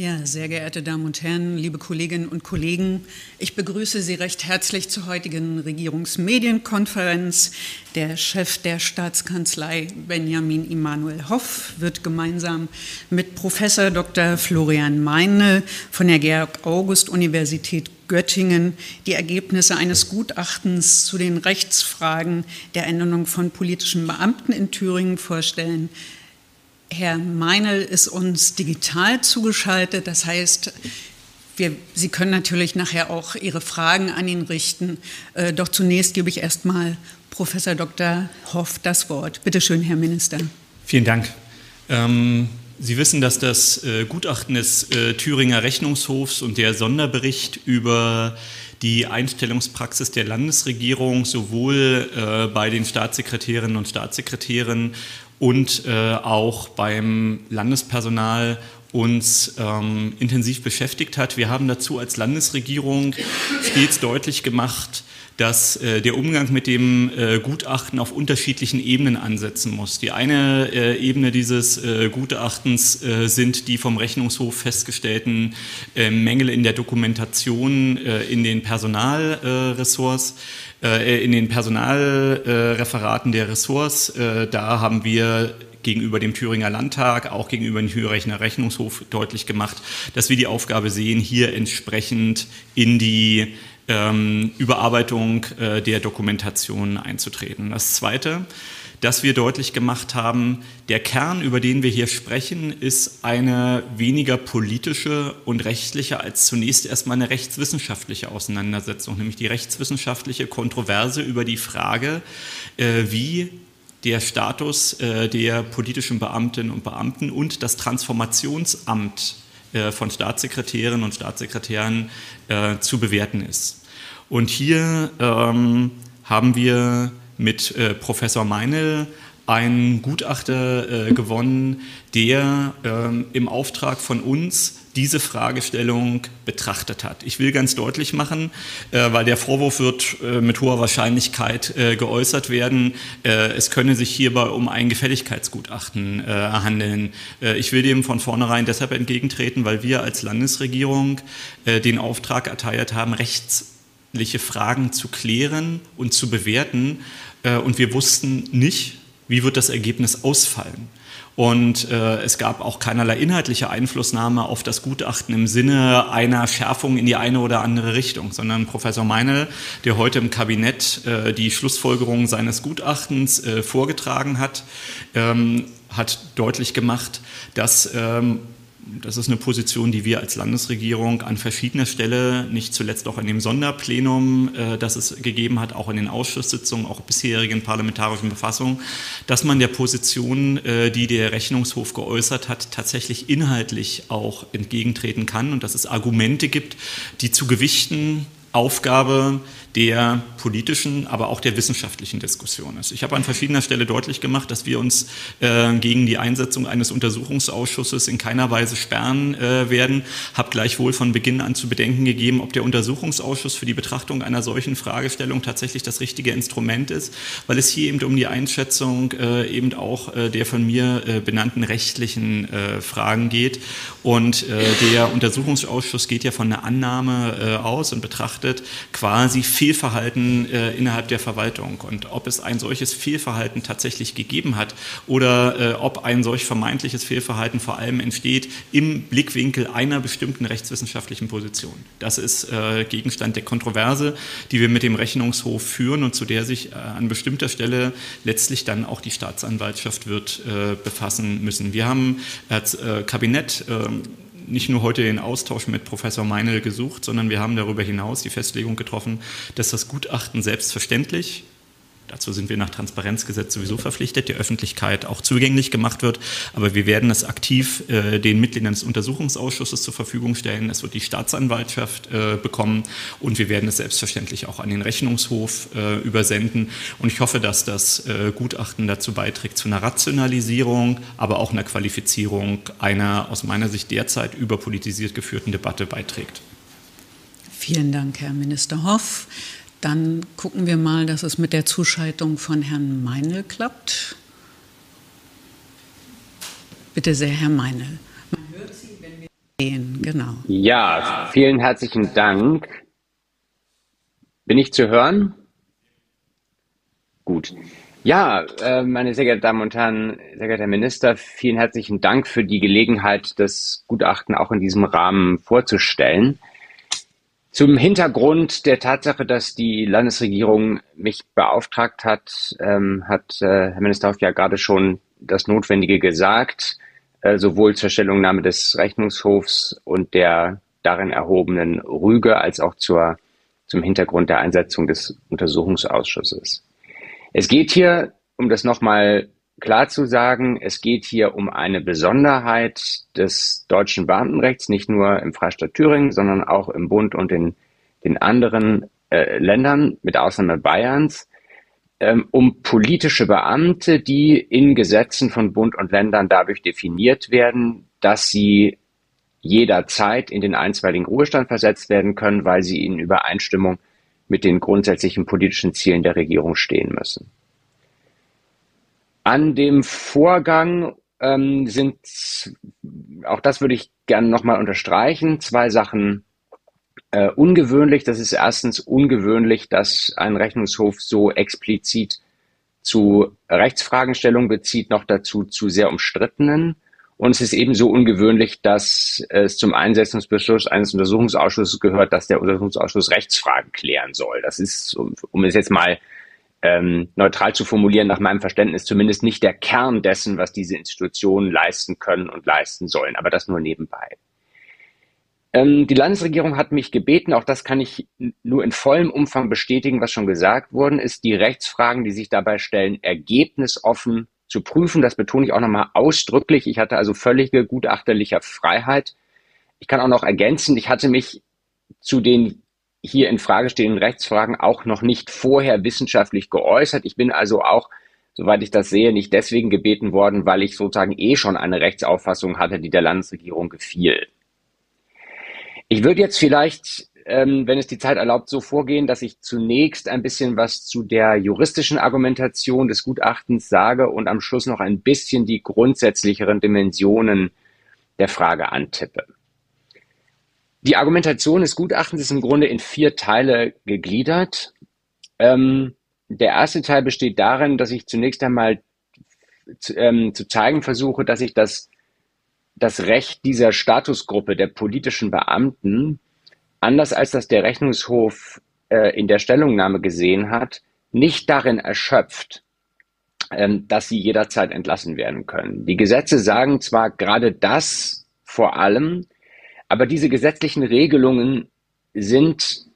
Ja, sehr geehrte Damen und Herren, liebe Kolleginnen und Kollegen, ich begrüße Sie recht herzlich zur heutigen Regierungsmedienkonferenz. Der Chef der Staatskanzlei Benjamin Immanuel Hoff wird gemeinsam mit Professor Dr. Florian Meine von der Georg-August-Universität Göttingen die Ergebnisse eines Gutachtens zu den Rechtsfragen der Ernennung von politischen Beamten in Thüringen vorstellen. Herr Meinl ist uns digital zugeschaltet. Das heißt, wir, Sie können natürlich nachher auch Ihre Fragen an ihn richten. Äh, doch zunächst gebe ich erst mal Professor Dr. Hoff das Wort. Bitte schön, Herr Minister. Vielen Dank. Ähm, Sie wissen, dass das äh, Gutachten des äh, Thüringer Rechnungshofs und der Sonderbericht über die Einstellungspraxis der Landesregierung sowohl äh, bei den Staatssekretärinnen und Staatssekretären und äh, auch beim Landespersonal uns ähm, intensiv beschäftigt hat. Wir haben dazu als Landesregierung stets deutlich gemacht, dass äh, der Umgang mit dem äh, Gutachten auf unterschiedlichen Ebenen ansetzen muss. Die eine äh, Ebene dieses äh, Gutachtens äh, sind die vom Rechnungshof festgestellten äh, Mängel in der Dokumentation in den Personalressorts in den Personalreferaten der Ressorts. Da haben wir gegenüber dem Thüringer Landtag, auch gegenüber dem Thüringer Rechnungshof deutlich gemacht, dass wir die Aufgabe sehen, hier entsprechend in die ähm, Überarbeitung äh, der Dokumentation einzutreten. Das Zweite, dass wir deutlich gemacht haben, der Kern, über den wir hier sprechen, ist eine weniger politische und rechtliche als zunächst erstmal eine rechtswissenschaftliche Auseinandersetzung, nämlich die rechtswissenschaftliche Kontroverse über die Frage, äh, wie der Status äh, der politischen Beamtinnen und Beamten und das Transformationsamt äh, von Staatssekretärinnen und Staatssekretären äh, zu bewerten ist. Und hier ähm, haben wir mit äh, Professor Meinl einen Gutachter äh, gewonnen, der ähm, im Auftrag von uns diese Fragestellung betrachtet hat. Ich will ganz deutlich machen, äh, weil der Vorwurf wird äh, mit hoher Wahrscheinlichkeit äh, geäußert werden, äh, es könne sich hierbei um ein Gefälligkeitsgutachten äh, handeln. Ich will dem von vornherein deshalb entgegentreten, weil wir als Landesregierung den Auftrag erteilt haben, rechts Fragen zu klären und zu bewerten. Äh, und wir wussten nicht, wie wird das Ergebnis ausfallen. Und äh, es gab auch keinerlei inhaltliche Einflussnahme auf das Gutachten im Sinne einer Schärfung in die eine oder andere Richtung, sondern Professor Meinl, der heute im Kabinett äh, die Schlussfolgerungen seines Gutachtens äh, vorgetragen hat, ähm, hat deutlich gemacht, dass ähm, das ist eine Position, die wir als Landesregierung an verschiedener Stelle, nicht zuletzt auch in dem Sonderplenum, äh, das es gegeben hat, auch in den Ausschusssitzungen, auch bisherigen parlamentarischen Befassungen, dass man der Position, äh, die der Rechnungshof geäußert hat, tatsächlich inhaltlich auch entgegentreten kann und dass es Argumente gibt, die zu gewichten Aufgabe der politischen, aber auch der wissenschaftlichen Diskussion ist. Ich habe an verschiedener Stelle deutlich gemacht, dass wir uns äh, gegen die Einsetzung eines Untersuchungsausschusses in keiner Weise sperren äh, werden, habe gleichwohl von Beginn an zu bedenken gegeben, ob der Untersuchungsausschuss für die Betrachtung einer solchen Fragestellung tatsächlich das richtige Instrument ist, weil es hier eben um die Einschätzung äh, eben auch äh, der von mir äh, benannten rechtlichen äh, Fragen geht. Und der Untersuchungsausschuss geht ja von einer Annahme aus und betrachtet quasi Fehlverhalten äh, innerhalb der Verwaltung und ob es ein solches Fehlverhalten tatsächlich gegeben hat oder äh, ob ein solch vermeintliches Fehlverhalten vor allem entsteht im Blickwinkel einer bestimmten rechtswissenschaftlichen Position. Das ist äh, Gegenstand der Kontroverse, die wir mit dem Rechnungshof führen und zu der sich äh, an bestimmter Stelle letztlich dann auch die Staatsanwaltschaft wird äh, befassen müssen. Wir haben als äh, Kabinett ähm, nicht nur heute den Austausch mit Professor Meinl gesucht, sondern wir haben darüber hinaus die Festlegung getroffen, dass das Gutachten selbstverständlich Dazu sind wir nach Transparenzgesetz sowieso verpflichtet, der Öffentlichkeit auch zugänglich gemacht wird. Aber wir werden es aktiv äh, den Mitgliedern des Untersuchungsausschusses zur Verfügung stellen. Es wird die Staatsanwaltschaft äh, bekommen und wir werden es selbstverständlich auch an den Rechnungshof äh, übersenden. Und ich hoffe, dass das äh, Gutachten dazu beiträgt, zu einer Rationalisierung, aber auch einer Qualifizierung einer aus meiner Sicht derzeit überpolitisiert geführten Debatte beiträgt. Vielen Dank, Herr Minister Hoff. Dann gucken wir mal, dass es mit der Zuschaltung von Herrn Meinl klappt. Bitte sehr, Herr Meinl. Genau. Ja, vielen herzlichen Dank. Bin ich zu hören? Gut. Ja, äh, meine sehr geehrten Damen und Herren, sehr geehrter Herr Minister, vielen herzlichen Dank für die Gelegenheit, das Gutachten auch in diesem Rahmen vorzustellen. Zum Hintergrund der Tatsache, dass die Landesregierung mich beauftragt hat, ähm, hat äh, Herr Minister Hoff ja gerade schon das Notwendige gesagt, äh, sowohl zur Stellungnahme des Rechnungshofs und der darin erhobenen Rüge als auch zur, zum Hintergrund der Einsetzung des Untersuchungsausschusses. Es geht hier, um das nochmal klar zu sagen, es geht hier um eine Besonderheit des deutschen Beamtenrechts, nicht nur im Freistaat Thüringen, sondern auch im Bund und in den anderen äh, Ländern, mit Ausnahme Bayerns, ähm, um politische Beamte, die in Gesetzen von Bund und Ländern dadurch definiert werden, dass sie jederzeit in den einstweiligen Ruhestand versetzt werden können, weil sie in Übereinstimmung mit den grundsätzlichen politischen Zielen der Regierung stehen müssen. An dem Vorgang ähm, sind, auch das würde ich gerne nochmal unterstreichen, zwei Sachen äh, ungewöhnlich. Das ist erstens ungewöhnlich, dass ein Rechnungshof so explizit zu Rechtsfragenstellung bezieht, noch dazu zu sehr umstrittenen. Und es ist ebenso ungewöhnlich, dass es zum Einsetzungsbeschluss eines Untersuchungsausschusses gehört, dass der Untersuchungsausschuss Rechtsfragen klären soll. Das ist, um es jetzt mal ähm, neutral zu formulieren, nach meinem Verständnis zumindest nicht der Kern dessen, was diese Institutionen leisten können und leisten sollen, aber das nur nebenbei. Ähm, die Landesregierung hat mich gebeten, auch das kann ich nur in vollem Umfang bestätigen, was schon gesagt worden ist, die Rechtsfragen, die sich dabei stellen, ergebnisoffen zu prüfen. Das betone ich auch nochmal ausdrücklich. Ich hatte also völlige gutachterliche Freiheit. Ich kann auch noch ergänzen, ich hatte mich zu den hier in Frage stehenden Rechtsfragen auch noch nicht vorher wissenschaftlich geäußert. Ich bin also auch, soweit ich das sehe, nicht deswegen gebeten worden, weil ich sozusagen eh schon eine Rechtsauffassung hatte, die der Landesregierung gefiel. Ich würde jetzt vielleicht, ähm, wenn es die Zeit erlaubt, so vorgehen, dass ich zunächst ein bisschen was zu der juristischen Argumentation des Gutachtens sage und am Schluss noch ein bisschen die grundsätzlicheren Dimensionen der Frage antippe. Die Argumentation des Gutachtens ist im Grunde in vier Teile gegliedert. Ähm, der erste Teil besteht darin, dass ich zunächst einmal zu, ähm, zu zeigen versuche, dass ich das, das Recht dieser Statusgruppe der politischen Beamten, anders als das der Rechnungshof äh, in der Stellungnahme gesehen hat, nicht darin erschöpft, ähm, dass sie jederzeit entlassen werden können. Die Gesetze sagen zwar gerade das vor allem, aber diese gesetzlichen Regelungen sind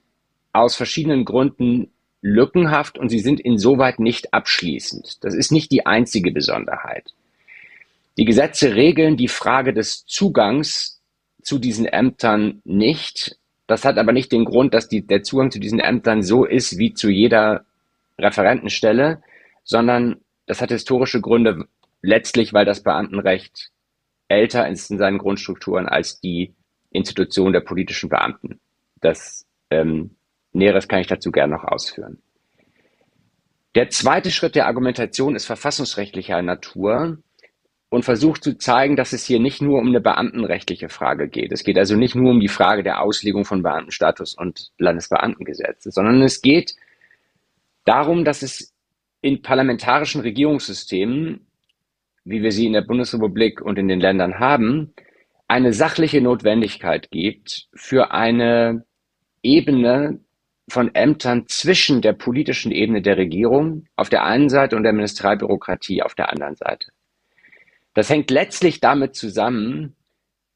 aus verschiedenen Gründen lückenhaft und sie sind insoweit nicht abschließend. Das ist nicht die einzige Besonderheit. Die Gesetze regeln die Frage des Zugangs zu diesen Ämtern nicht. Das hat aber nicht den Grund, dass die, der Zugang zu diesen Ämtern so ist wie zu jeder Referentenstelle, sondern das hat historische Gründe, letztlich weil das Beamtenrecht älter ist in seinen Grundstrukturen als die Institution der politischen Beamten. Das ähm, Näheres kann ich dazu gerne noch ausführen. Der zweite Schritt der Argumentation ist verfassungsrechtlicher Natur und versucht zu zeigen, dass es hier nicht nur um eine beamtenrechtliche Frage geht. Es geht also nicht nur um die Frage der Auslegung von Beamtenstatus und Landesbeamtengesetzes, sondern es geht darum, dass es in parlamentarischen Regierungssystemen, wie wir sie in der Bundesrepublik und in den Ländern haben, eine sachliche Notwendigkeit gibt für eine Ebene von Ämtern zwischen der politischen Ebene der Regierung auf der einen Seite und der Ministerialbürokratie auf der anderen Seite. Das hängt letztlich damit zusammen,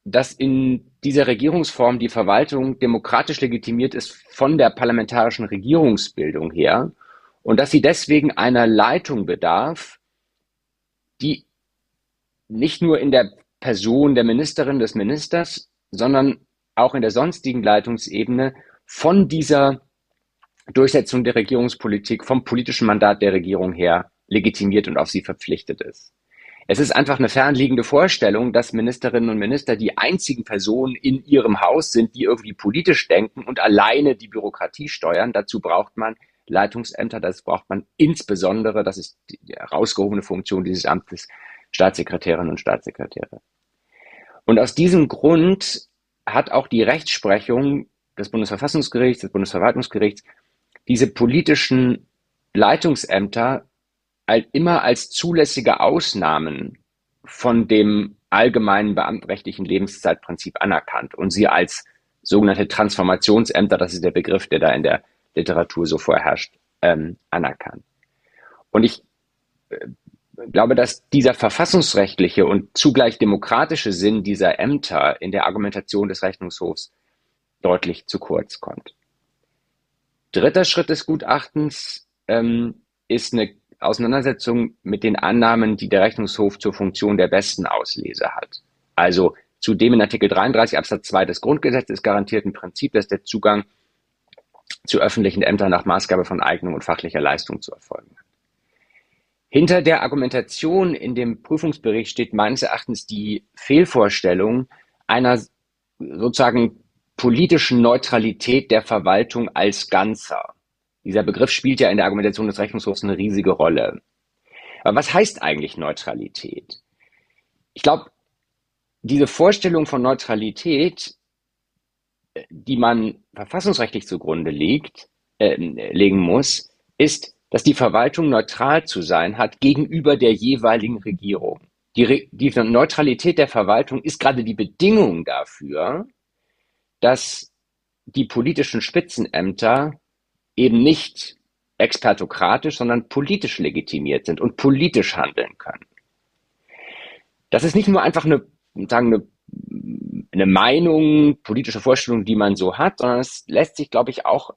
dass in dieser Regierungsform die Verwaltung demokratisch legitimiert ist von der parlamentarischen Regierungsbildung her und dass sie deswegen einer Leitung bedarf, die nicht nur in der Person der Ministerin, des Ministers, sondern auch in der sonstigen Leitungsebene von dieser Durchsetzung der Regierungspolitik, vom politischen Mandat der Regierung her legitimiert und auf sie verpflichtet ist. Es ist einfach eine fernliegende Vorstellung, dass Ministerinnen und Minister die einzigen Personen in ihrem Haus sind, die irgendwie politisch denken und alleine die Bürokratie steuern. Dazu braucht man Leitungsämter, das braucht man insbesondere, das ist die herausgehobene Funktion dieses Amtes, Staatssekretärinnen und Staatssekretäre. Und aus diesem Grund hat auch die Rechtsprechung des Bundesverfassungsgerichts, des Bundesverwaltungsgerichts, diese politischen Leitungsämter immer als zulässige Ausnahmen von dem allgemeinen beamtenrechtlichen Lebenszeitprinzip anerkannt und sie als sogenannte Transformationsämter, das ist der Begriff, der da in der Literatur so vorherrscht, ähm, anerkannt. Und ich äh, glaube, dass dieser verfassungsrechtliche und zugleich demokratische Sinn dieser Ämter in der Argumentation des Rechnungshofs deutlich zu kurz kommt. Dritter Schritt des Gutachtens ähm, ist eine Auseinandersetzung mit den Annahmen, die der Rechnungshof zur Funktion der besten Auslese hat. Also zu dem in Artikel 33 Absatz 2 des Grundgesetzes garantierten Prinzip, dass der Zugang zu öffentlichen Ämtern nach Maßgabe von Eignung und fachlicher Leistung zu erfolgen. Hinter der Argumentation in dem Prüfungsbericht steht meines Erachtens die Fehlvorstellung einer sozusagen politischen Neutralität der Verwaltung als Ganzer. Dieser Begriff spielt ja in der Argumentation des Rechnungshofs eine riesige Rolle. Aber was heißt eigentlich Neutralität? Ich glaube, diese Vorstellung von Neutralität, die man verfassungsrechtlich zugrunde legt, äh, legen muss, ist, dass die Verwaltung neutral zu sein hat gegenüber der jeweiligen Regierung. Die, die Neutralität der Verwaltung ist gerade die Bedingung dafür, dass die politischen Spitzenämter eben nicht expertokratisch, sondern politisch legitimiert sind und politisch handeln können. Das ist nicht nur einfach eine, sagen, eine, eine Meinung, politische Vorstellung, die man so hat, sondern es lässt sich, glaube ich, auch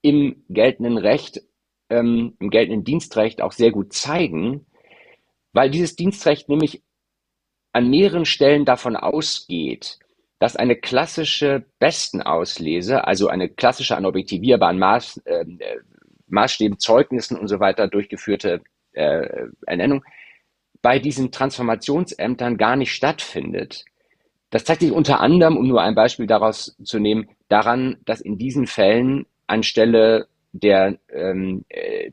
im geltenden Recht, ähm, im geltenden Dienstrecht auch sehr gut zeigen, weil dieses Dienstrecht nämlich an mehreren Stellen davon ausgeht, dass eine klassische Bestenauslese, also eine klassische an objektivierbaren Maß, ähm, äh, Maßstäben, Zeugnissen und so weiter durchgeführte äh, Ernennung, bei diesen Transformationsämtern gar nicht stattfindet. Das zeigt sich unter anderem, um nur ein Beispiel daraus zu nehmen, daran, dass in diesen Fällen anstelle der, ähm, äh,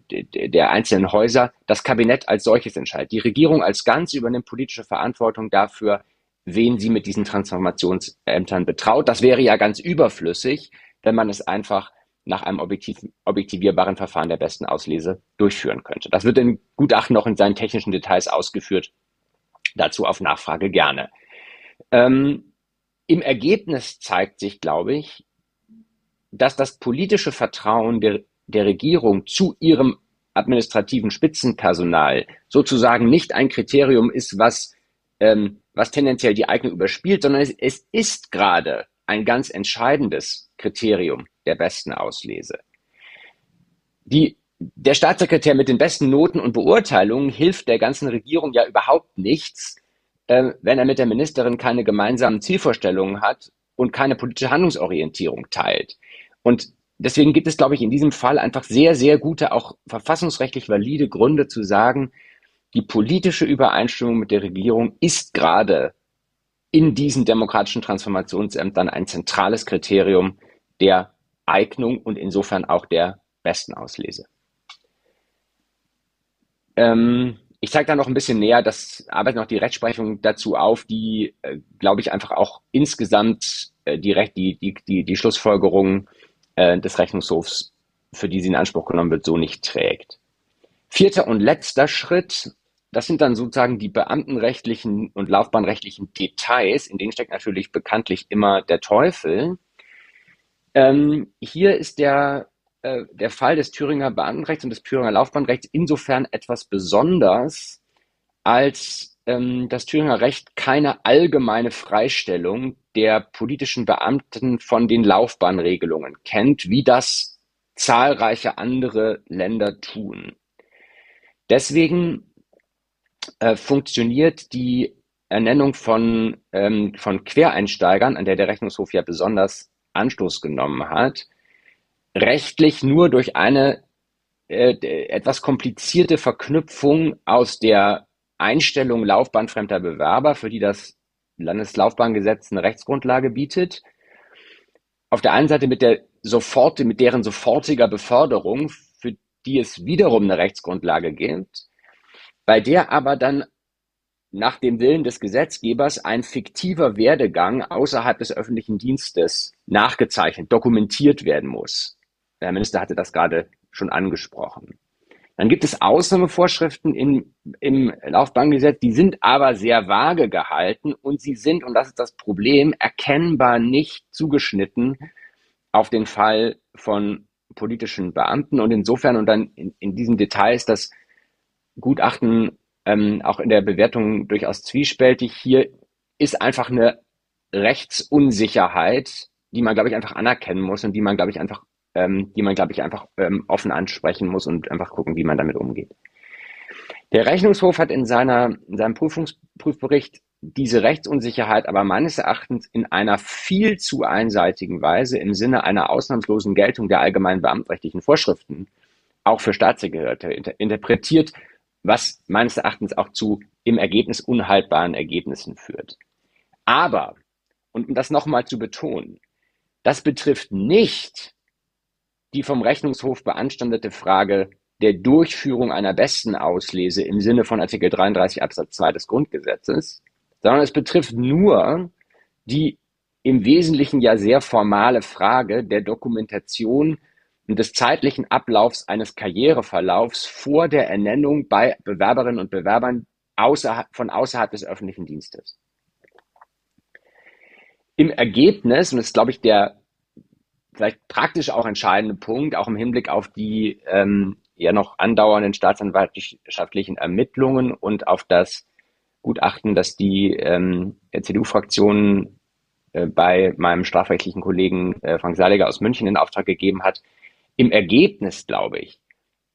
der einzelnen Häuser das Kabinett als solches entscheidet. Die Regierung als ganz übernimmt politische Verantwortung dafür, wen sie mit diesen Transformationsämtern betraut. Das wäre ja ganz überflüssig, wenn man es einfach nach einem objektiv, objektivierbaren Verfahren der besten Auslese durchführen könnte. Das wird im Gutachten noch in seinen technischen Details ausgeführt. Dazu auf Nachfrage gerne. Ähm, Im Ergebnis zeigt sich, glaube ich, dass das politische Vertrauen der, der Regierung zu ihrem administrativen Spitzenpersonal sozusagen nicht ein Kriterium ist, was ähm, was tendenziell die Eignung überspielt, sondern es, es ist gerade ein ganz entscheidendes Kriterium der besten Auslese. Die, der Staatssekretär mit den besten Noten und Beurteilungen hilft der ganzen Regierung ja überhaupt nichts, äh, wenn er mit der Ministerin keine gemeinsamen Zielvorstellungen hat und keine politische Handlungsorientierung teilt. Und deswegen gibt es, glaube ich, in diesem Fall einfach sehr, sehr gute, auch verfassungsrechtlich valide Gründe zu sagen, die politische Übereinstimmung mit der Regierung ist gerade in diesen demokratischen Transformationsämtern ein zentrales Kriterium der Eignung und insofern auch der besten Auslese. Ähm, ich zeige da noch ein bisschen näher, das arbeitet noch die Rechtsprechung dazu auf, die, äh, glaube ich, einfach auch insgesamt äh, die, die, die, die, die Schlussfolgerungen äh, des Rechnungshofs, für die sie in Anspruch genommen wird, so nicht trägt. Vierter und letzter Schritt, das sind dann sozusagen die beamtenrechtlichen und laufbahnrechtlichen Details, in denen steckt natürlich bekanntlich immer der Teufel. Ähm, hier ist der, äh, der Fall des Thüringer Beamtenrechts und des Thüringer Laufbahnrechts insofern etwas besonders, als das Thüringer Recht keine allgemeine Freistellung der politischen Beamten von den Laufbahnregelungen kennt, wie das zahlreiche andere Länder tun. Deswegen äh, funktioniert die Ernennung von, ähm, von Quereinsteigern, an der der Rechnungshof ja besonders Anstoß genommen hat, rechtlich nur durch eine äh, etwas komplizierte Verknüpfung aus der Einstellung laufbahnfremder Bewerber, für die das Landeslaufbahngesetz eine Rechtsgrundlage bietet. Auf der einen Seite mit der sofort, mit deren sofortiger Beförderung die es wiederum eine Rechtsgrundlage gibt, bei der aber dann nach dem Willen des Gesetzgebers ein fiktiver Werdegang außerhalb des öffentlichen Dienstes nachgezeichnet, dokumentiert werden muss. Der Minister hatte das gerade schon angesprochen. Dann gibt es Ausnahmevorschriften im, im Laufbahngesetz, die sind aber sehr vage gehalten und sie sind, und das ist das Problem, erkennbar nicht zugeschnitten auf den Fall von politischen Beamten. Und insofern, und dann in, in diesem Detail ist das Gutachten ähm, auch in der Bewertung durchaus zwiespältig. Hier ist einfach eine Rechtsunsicherheit, die man, glaube ich, einfach anerkennen muss und die man, glaube ich, einfach, ähm, die man, glaube ich, einfach ähm, offen ansprechen muss und einfach gucken, wie man damit umgeht. Der Rechnungshof hat in, seiner, in seinem Prüfungsprüfbericht diese Rechtsunsicherheit aber meines Erachtens in einer viel zu einseitigen Weise im Sinne einer ausnahmslosen Geltung der allgemeinen beamtrechtlichen Vorschriften auch für Staatssekretäre interpretiert was meines Erachtens auch zu im Ergebnis unhaltbaren Ergebnissen führt. Aber, und um das nochmal zu betonen, das betrifft nicht die vom Rechnungshof beanstandete Frage der Durchführung einer besten Auslese im Sinne von Artikel 33 Absatz 2 des Grundgesetzes, sondern es betrifft nur die im Wesentlichen ja sehr formale Frage der Dokumentation und des zeitlichen Ablaufs eines Karriereverlaufs vor der Ernennung bei Bewerberinnen und Bewerbern außerhalb, von außerhalb des öffentlichen Dienstes. Im Ergebnis, und das ist, glaube ich, der vielleicht praktisch auch entscheidende Punkt, auch im Hinblick auf die ähm, ja noch andauernden staatsanwaltschaftlichen Ermittlungen und auf das Gutachten, das die ähm, CDU-Fraktion äh, bei meinem strafrechtlichen Kollegen äh, Frank Saliger aus München in Auftrag gegeben hat, im Ergebnis, glaube ich,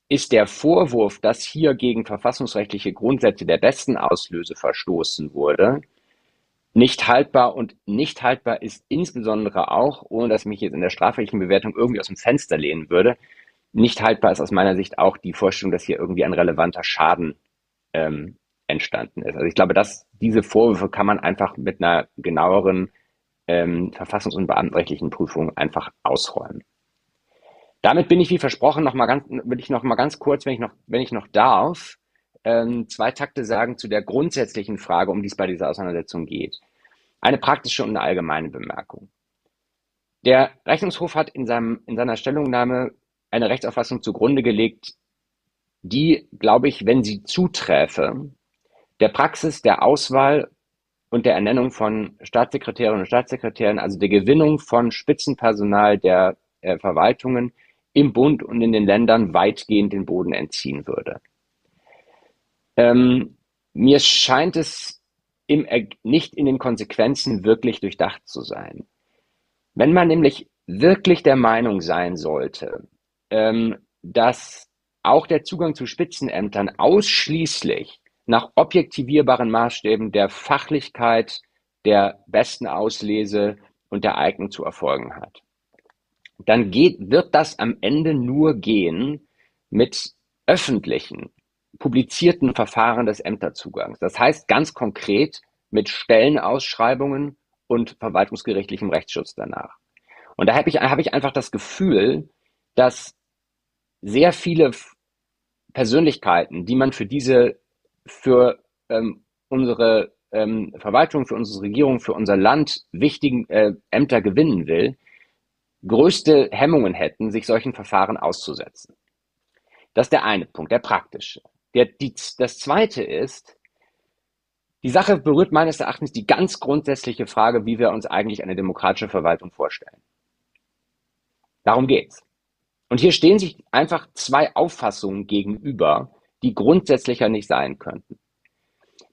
ist der Vorwurf, dass hier gegen verfassungsrechtliche Grundsätze der besten Auslöse verstoßen wurde, nicht haltbar und nicht haltbar ist insbesondere auch, ohne dass ich mich jetzt in der strafrechtlichen Bewertung irgendwie aus dem Fenster lehnen würde, nicht haltbar ist aus meiner Sicht auch die Vorstellung, dass hier irgendwie ein relevanter Schaden ähm, entstanden ist. Also ich glaube, dass diese Vorwürfe kann man einfach mit einer genaueren ähm, verfassungs- und beamtenrechtlichen Prüfung einfach ausräumen. Damit bin ich wie versprochen noch mal ganz, will ich noch mal ganz kurz, wenn ich noch, wenn ich noch darf, ähm, zwei Takte sagen zu der grundsätzlichen Frage, um die es bei dieser Auseinandersetzung geht. Eine praktische und eine allgemeine Bemerkung. Der Rechnungshof hat in, seinem, in seiner Stellungnahme eine Rechtsauffassung zugrunde gelegt, die, glaube ich, wenn sie zuträfe, der Praxis der Auswahl und der Ernennung von Staatssekretärinnen und Staatssekretären, also der Gewinnung von Spitzenpersonal der äh, Verwaltungen, im Bund und in den Ländern weitgehend den Boden entziehen würde. Ähm, mir scheint es im, nicht in den Konsequenzen wirklich durchdacht zu sein. Wenn man nämlich wirklich der Meinung sein sollte, ähm, dass auch der Zugang zu Spitzenämtern ausschließlich nach objektivierbaren Maßstäben der Fachlichkeit, der besten Auslese und der Eignung zu erfolgen hat dann geht, wird das am Ende nur gehen mit öffentlichen, publizierten Verfahren des Ämterzugangs. Das heißt ganz konkret mit Stellenausschreibungen und verwaltungsgerichtlichem Rechtsschutz danach. Und da habe ich, hab ich einfach das Gefühl, dass sehr viele Persönlichkeiten, die man für diese, für ähm, unsere ähm, Verwaltung, für unsere Regierung, für unser Land wichtigen äh, Ämter gewinnen will, größte Hemmungen hätten, sich solchen Verfahren auszusetzen. Das ist der eine Punkt, der praktische. Der, die, das zweite ist, die Sache berührt meines Erachtens die ganz grundsätzliche Frage, wie wir uns eigentlich eine demokratische Verwaltung vorstellen. Darum geht's. Und hier stehen sich einfach zwei Auffassungen gegenüber, die grundsätzlicher nicht sein könnten.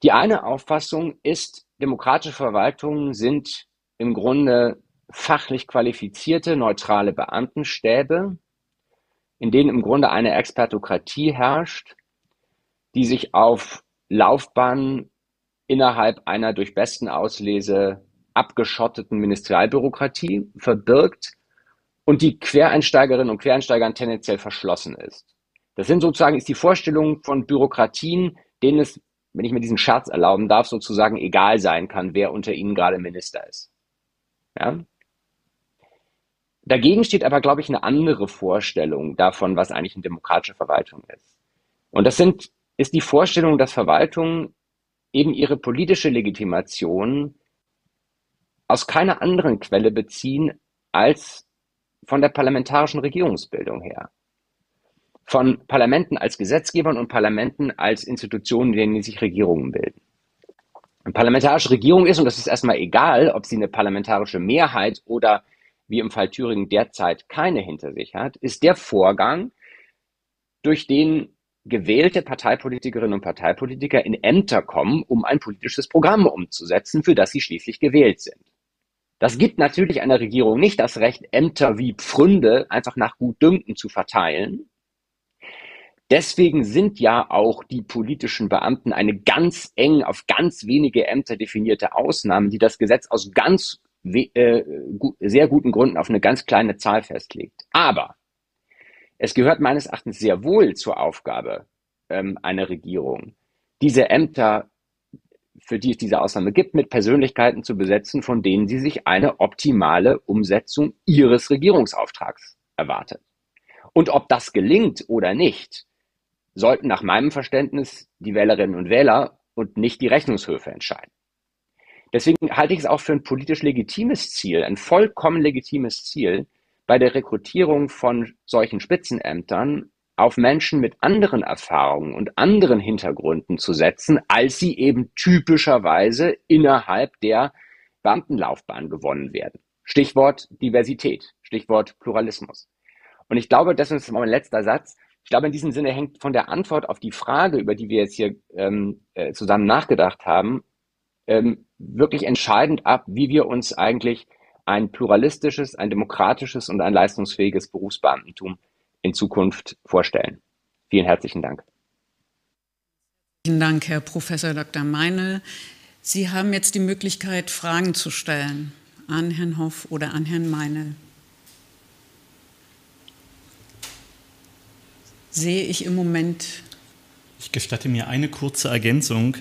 Die eine Auffassung ist, demokratische Verwaltungen sind im Grunde fachlich qualifizierte, neutrale Beamtenstäbe, in denen im Grunde eine Expertokratie herrscht, die sich auf Laufbahnen innerhalb einer durch besten Auslese abgeschotteten Ministerialbürokratie verbirgt und die Quereinsteigerinnen und Quereinsteigern tendenziell verschlossen ist. Das sind sozusagen, ist die Vorstellung von Bürokratien, denen es, wenn ich mir diesen Scherz erlauben darf, sozusagen egal sein kann, wer unter ihnen gerade Minister ist. Ja? Dagegen steht aber, glaube ich, eine andere Vorstellung davon, was eigentlich eine demokratische Verwaltung ist. Und das sind, ist die Vorstellung, dass Verwaltung eben ihre politische Legitimation aus keiner anderen Quelle beziehen als von der parlamentarischen Regierungsbildung her. Von Parlamenten als Gesetzgebern und Parlamenten als Institutionen, in denen sich Regierungen bilden. Eine parlamentarische Regierung ist, und das ist erstmal egal, ob sie eine parlamentarische Mehrheit oder wie im Fall Thüringen derzeit keine hinter sich hat, ist der Vorgang, durch den gewählte Parteipolitikerinnen und Parteipolitiker in Ämter kommen, um ein politisches Programm umzusetzen, für das sie schließlich gewählt sind. Das gibt natürlich einer Regierung nicht das Recht, Ämter wie Pfründe einfach nach Gutdünken zu verteilen. Deswegen sind ja auch die politischen Beamten eine ganz eng auf ganz wenige Ämter definierte Ausnahme, die das Gesetz aus ganz äh, sehr guten Gründen auf eine ganz kleine Zahl festlegt. Aber es gehört meines Erachtens sehr wohl zur Aufgabe ähm, einer Regierung, diese Ämter, für die es diese Ausnahme gibt, mit Persönlichkeiten zu besetzen, von denen sie sich eine optimale Umsetzung ihres Regierungsauftrags erwartet. Und ob das gelingt oder nicht, sollten nach meinem Verständnis die Wählerinnen und Wähler und nicht die Rechnungshöfe entscheiden. Deswegen halte ich es auch für ein politisch legitimes Ziel, ein vollkommen legitimes Ziel, bei der Rekrutierung von solchen Spitzenämtern auf Menschen mit anderen Erfahrungen und anderen Hintergründen zu setzen, als sie eben typischerweise innerhalb der Beamtenlaufbahn gewonnen werden. Stichwort Diversität, Stichwort Pluralismus. Und ich glaube, das ist mein letzter Satz. Ich glaube, in diesem Sinne hängt von der Antwort auf die Frage, über die wir jetzt hier ähm, äh, zusammen nachgedacht haben, ähm, wirklich entscheidend ab, wie wir uns eigentlich ein pluralistisches, ein demokratisches und ein leistungsfähiges Berufsbeamtentum in Zukunft vorstellen. Vielen herzlichen Dank. Vielen Dank, Herr Professor Dr. Meine. Sie haben jetzt die Möglichkeit, Fragen zu stellen an Herrn Hoff oder an Herrn Meine. Sehe ich im Moment. Ich gestatte mir eine kurze Ergänzung,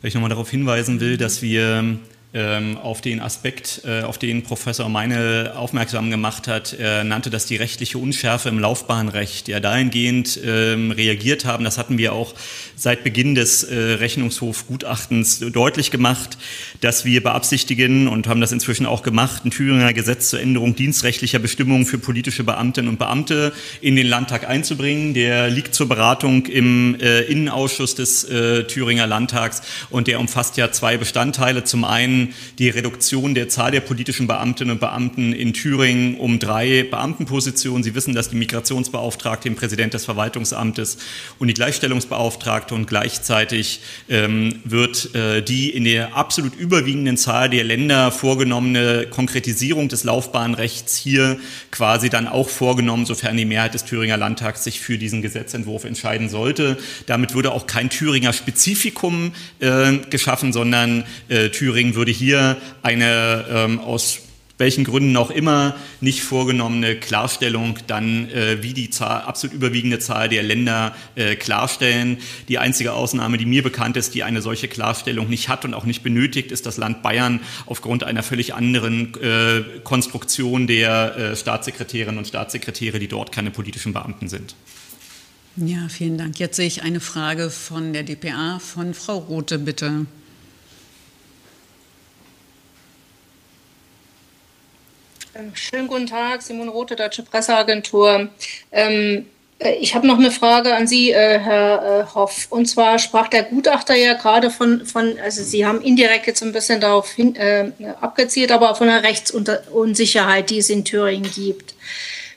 weil ich nochmal darauf hinweisen will, dass wir auf den Aspekt, äh, auf den Professor Meine aufmerksam gemacht hat. Er nannte das die rechtliche Unschärfe im Laufbahnrecht. Ja, dahingehend ähm, reagiert haben, das hatten wir auch seit Beginn des äh, Rechnungshofgutachtens deutlich gemacht, dass wir beabsichtigen und haben das inzwischen auch gemacht, ein Thüringer Gesetz zur Änderung dienstrechtlicher Bestimmungen für politische Beamtinnen und Beamte in den Landtag einzubringen. Der liegt zur Beratung im äh, Innenausschuss des Thüringer Landtags und der umfasst ja zwei Bestandteile. Zum einen die Reduktion der Zahl der politischen Beamtinnen und Beamten in Thüringen um drei Beamtenpositionen. Sie wissen, dass die Migrationsbeauftragte, den Präsident des Verwaltungsamtes und die Gleichstellungsbeauftragte und gleichzeitig ähm, wird äh, die in der absolut überwiegenden Zahl der Länder vorgenommene Konkretisierung des Laufbahnrechts hier quasi dann auch vorgenommen, sofern die Mehrheit des Thüringer Landtags sich für diesen Gesetzentwurf entscheiden sollte. Damit würde auch kein Thüringer Spezifikum äh, geschaffen, sondern äh, Thüringen würde hier eine ähm, aus welchen Gründen auch immer nicht vorgenommene Klarstellung dann äh, wie die Zahl, absolut überwiegende Zahl der Länder äh, klarstellen. Die einzige Ausnahme, die mir bekannt ist, die eine solche Klarstellung nicht hat und auch nicht benötigt, ist das Land Bayern aufgrund einer völlig anderen äh, Konstruktion der äh, Staatssekretärinnen und Staatssekretäre, die dort keine politischen Beamten sind. Ja, vielen Dank. Jetzt sehe ich eine Frage von der DPA, von Frau Rothe, bitte. Schönen guten Tag, Simon Rote, Deutsche Presseagentur. Ähm, äh, ich habe noch eine Frage an Sie, äh, Herr äh, Hoff. Und zwar sprach der Gutachter ja gerade von, von also Sie haben indirekt jetzt ein bisschen darauf hin, äh, abgezielt, aber von der Rechtsunsicherheit, die es in Thüringen gibt.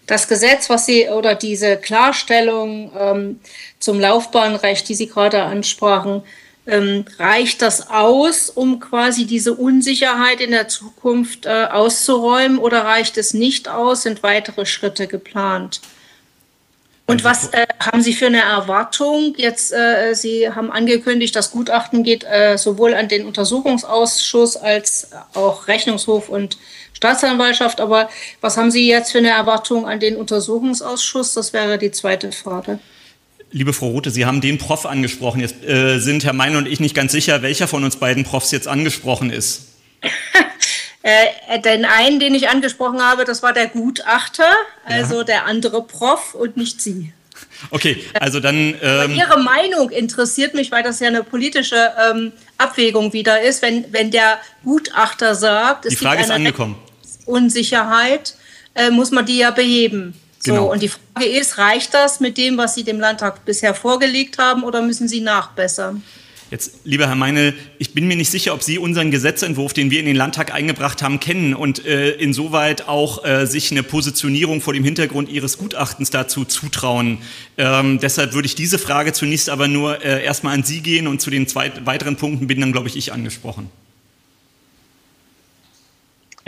Das Gesetz, was Sie oder diese Klarstellung ähm, zum Laufbahnrecht, die Sie gerade ansprachen, ähm, reicht das aus, um quasi diese Unsicherheit in der Zukunft äh, auszuräumen oder reicht es nicht aus? Sind weitere Schritte geplant? Und also was äh, haben Sie für eine Erwartung? Jetzt, äh, Sie haben angekündigt, das Gutachten geht äh, sowohl an den Untersuchungsausschuss als auch Rechnungshof und Staatsanwaltschaft. Aber was haben Sie jetzt für eine Erwartung an den Untersuchungsausschuss? Das wäre die zweite Frage. Liebe Frau Rothe, Sie haben den Prof angesprochen. Jetzt äh, sind Herr Mein und ich nicht ganz sicher, welcher von uns beiden Profs jetzt angesprochen ist. äh, den einen, den ich angesprochen habe, das war der Gutachter, also ja. der andere Prof und nicht Sie. Okay, also dann. Ähm Ihre Meinung interessiert mich, weil das ja eine politische ähm, Abwägung wieder ist. Wenn, wenn der Gutachter sagt, es die Frage gibt eine ist angekommen. Unsicherheit, äh, muss man die ja beheben. So, genau. und die Frage ist, reicht das mit dem, was Sie dem Landtag bisher vorgelegt haben, oder müssen Sie nachbessern? Jetzt, lieber Herr Meinl, ich bin mir nicht sicher, ob Sie unseren Gesetzentwurf, den wir in den Landtag eingebracht haben, kennen und äh, insoweit auch äh, sich eine Positionierung vor dem Hintergrund Ihres Gutachtens dazu zutrauen. Ähm, deshalb würde ich diese Frage zunächst aber nur äh, erstmal an Sie gehen und zu den zwei weiteren Punkten bin dann, glaube ich, ich angesprochen.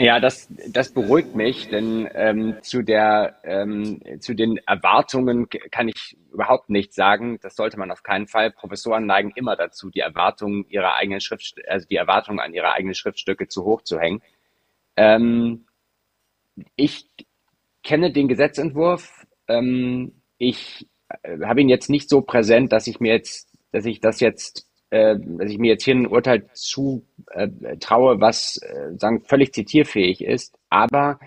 Ja, das, das beruhigt mich, denn ähm, zu, der, ähm, zu den Erwartungen kann ich überhaupt nichts sagen. Das sollte man auf keinen Fall. Professoren neigen immer dazu, die Erwartungen ihrer eigenen Schrift, also die Erwartungen an ihre eigenen Schriftstücke zu hoch zu hängen. Ähm, ich kenne den Gesetzentwurf. Ähm, ich äh, habe ihn jetzt nicht so präsent, dass ich mir jetzt, dass ich das jetzt äh, dass ich mir jetzt hier ein Urteil zu äh, traue, was äh, sagen völlig zitierfähig ist. Aber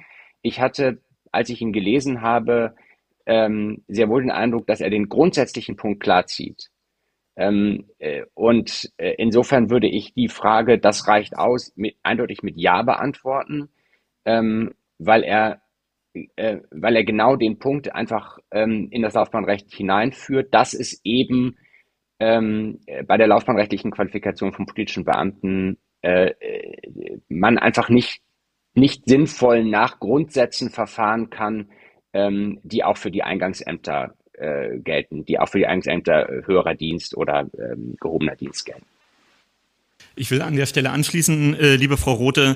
ich hatte, als ich ihn gelesen habe, ähm, sehr wohl den Eindruck, dass er den grundsätzlichen Punkt klar zieht. Ähm, äh, und äh, insofern würde ich die Frage, das reicht aus, mit, eindeutig mit Ja beantworten, ähm, weil er äh, weil er genau den Punkt einfach ähm, in das Laufbahnrecht hineinführt, dass es eben ähm, bei der laufbahnrechtlichen Qualifikation von politischen Beamten äh, man einfach nicht, nicht sinnvoll nach Grundsätzen verfahren kann, ähm, die auch für die Eingangsämter äh, gelten, die auch für die Eingangsämter äh, höherer Dienst oder ähm, gehobener Dienst gelten. Ich will an der Stelle anschließen, äh, liebe Frau Rothe.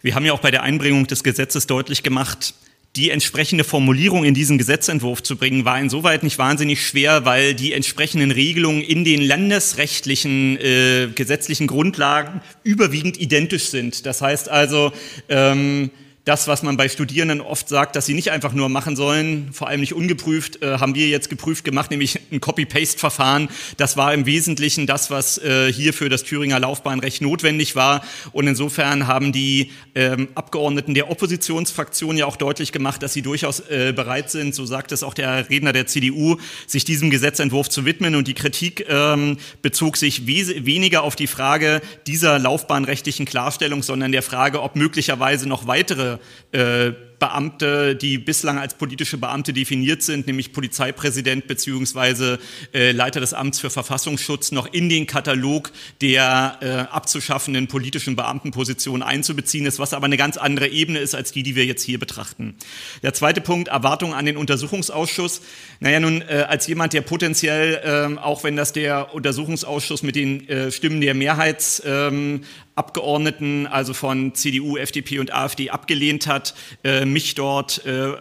Wir haben ja auch bei der Einbringung des Gesetzes deutlich gemacht, die entsprechende Formulierung in diesen Gesetzentwurf zu bringen, war insoweit nicht wahnsinnig schwer, weil die entsprechenden Regelungen in den landesrechtlichen äh, gesetzlichen Grundlagen überwiegend identisch sind. Das heißt also, ähm, das, was man bei Studierenden oft sagt, dass sie nicht einfach nur machen sollen, vor allem nicht ungeprüft, äh, haben wir jetzt geprüft gemacht, nämlich ein Copy-Paste-Verfahren. Das war im Wesentlichen das, was äh, hier für das Thüringer Laufbahnrecht notwendig war. Und insofern haben die ähm, Abgeordneten der Oppositionsfraktion ja auch deutlich gemacht, dass sie durchaus äh, bereit sind, so sagt es auch der Redner der CDU, sich diesem Gesetzentwurf zu widmen. Und die Kritik ähm, bezog sich weniger auf die Frage dieser laufbahnrechtlichen Klarstellung, sondern der Frage, ob möglicherweise noch weitere äh, Beamte, die bislang als politische Beamte definiert sind, nämlich Polizeipräsident beziehungsweise äh, Leiter des Amts für Verfassungsschutz, noch in den Katalog der äh, abzuschaffenden politischen Beamtenpositionen einzubeziehen ist, was aber eine ganz andere Ebene ist als die, die wir jetzt hier betrachten. Der zweite Punkt, Erwartungen an den Untersuchungsausschuss. Naja, nun, äh, als jemand, der potenziell, äh, auch wenn das der Untersuchungsausschuss mit den äh, Stimmen der Mehrheits ähm, Abgeordneten, also von CDU, FDP und AfD, abgelehnt hat, äh, mich dort äh,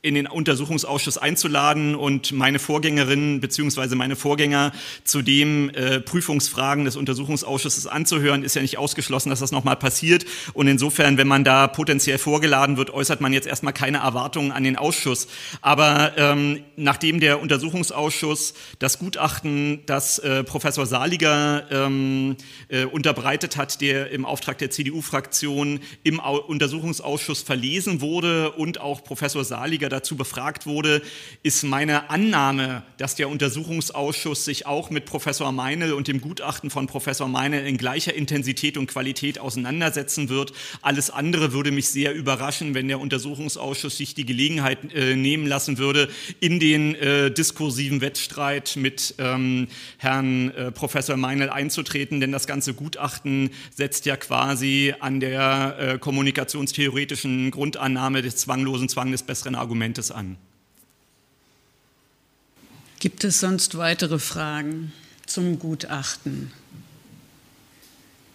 in den Untersuchungsausschuss einzuladen und meine Vorgängerin bzw. meine Vorgänger zu den äh, Prüfungsfragen des Untersuchungsausschusses anzuhören, ist ja nicht ausgeschlossen, dass das nochmal passiert. Und insofern, wenn man da potenziell vorgeladen wird, äußert man jetzt erstmal keine Erwartungen an den Ausschuss. Aber ähm, nachdem der Untersuchungsausschuss das Gutachten, das äh, Professor Saliger ähm, äh, unterbreitet hat, der im Auftrag der CDU-Fraktion im Au Untersuchungsausschuss verlesen wurde und auch Professor Saliger Politiker dazu befragt wurde, ist meine Annahme, dass der Untersuchungsausschuss sich auch mit Professor Meinl und dem Gutachten von Professor Meinl in gleicher Intensität und Qualität auseinandersetzen wird. Alles andere würde mich sehr überraschen, wenn der Untersuchungsausschuss sich die Gelegenheit äh, nehmen lassen würde, in den äh, diskursiven Wettstreit mit ähm, Herrn äh, Professor Meinl einzutreten, denn das ganze Gutachten setzt ja quasi an der äh, kommunikationstheoretischen Grundannahme des zwanglosen Zwang des besseren Arguments Argumentes an. Gibt es sonst weitere Fragen zum Gutachten?